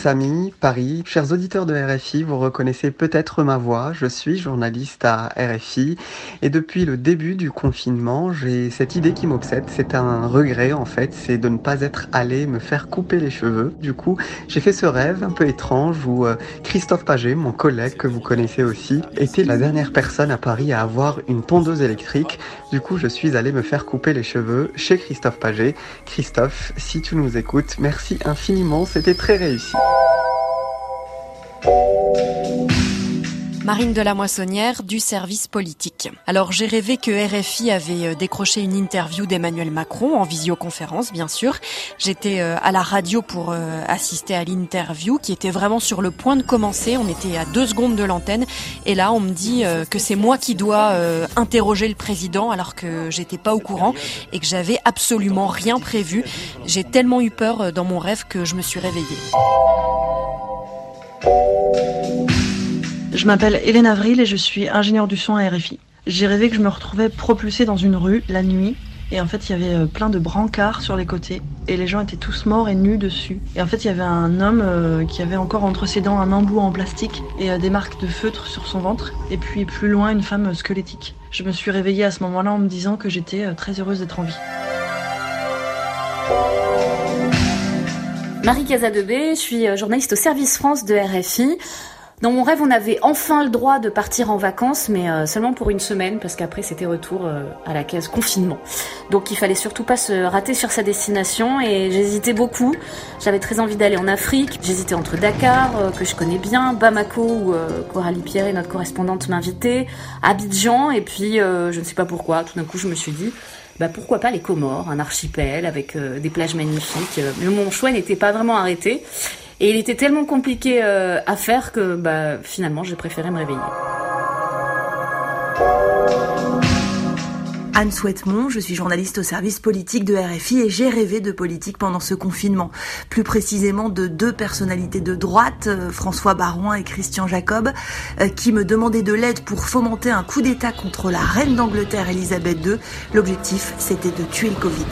Samy, Paris. Chers auditeurs de RFI, vous reconnaissez peut-être ma voix. Je suis journaliste à RFI et depuis le début du confinement, j'ai cette idée qui m'obsède. C'est un regret en fait, c'est de ne pas être allé me faire couper les cheveux. Du coup, j'ai fait ce rêve un peu étrange où euh, Christophe Paget, mon collègue que vous connaissez aussi, était la dernière personne à Paris à avoir une tondeuse électrique. Du coup, je suis allé me faire couper les cheveux chez Christophe Paget. Christophe, si tu nous écoutes, merci infiniment, c'était très réussi. Marine de la Moissonnière du service politique. Alors j'ai rêvé que RFI avait euh, décroché une interview d'Emmanuel Macron en visioconférence bien sûr. J'étais euh, à la radio pour euh, assister à l'interview qui était vraiment sur le point de commencer. On était à deux secondes de l'antenne et là on me dit que c'est moi qui dois interroger le président alors que j'étais pas au courant et que j'avais absolument rien prévu. J'ai tellement eu peur dans mon rêve que je me suis réveillée. Je m'appelle Hélène Avril et je suis ingénieure du son à RFI. J'ai rêvé que je me retrouvais propulsée dans une rue la nuit et en fait il y avait euh, plein de brancards sur les côtés et les gens étaient tous morts et nus dessus. Et en fait il y avait un homme euh, qui avait encore entre ses dents un embout en plastique et euh, des marques de feutre sur son ventre et puis plus loin une femme squelettique. Je me suis réveillée à ce moment-là en me disant que j'étais très heureuse d'être en vie. Marie Casadebé, je suis journaliste au service France de RFI. Dans mon rêve, on avait enfin le droit de partir en vacances, mais euh, seulement pour une semaine, parce qu'après c'était retour euh, à la case confinement. Donc il fallait surtout pas se rater sur sa destination, et j'hésitais beaucoup. J'avais très envie d'aller en Afrique. J'hésitais entre Dakar, euh, que je connais bien, Bamako, où Coralie Pierre, notre correspondante, m'invitait, Abidjan, et puis je ne sais pas pourquoi, tout d'un coup je me suis dit, bah pourquoi pas les Comores, un archipel avec des plages magnifiques. Mais mon choix n'était pas vraiment arrêté. Et il était tellement compliqué euh, à faire que bah, finalement j'ai préféré me réveiller. Anne Souhaitemont, je suis journaliste au service politique de RFI et j'ai rêvé de politique pendant ce confinement. Plus précisément de deux personnalités de droite, euh, François Barouin et Christian Jacob, euh, qui me demandaient de l'aide pour fomenter un coup d'État contre la reine d'Angleterre Elisabeth II. L'objectif, c'était de tuer le Covid.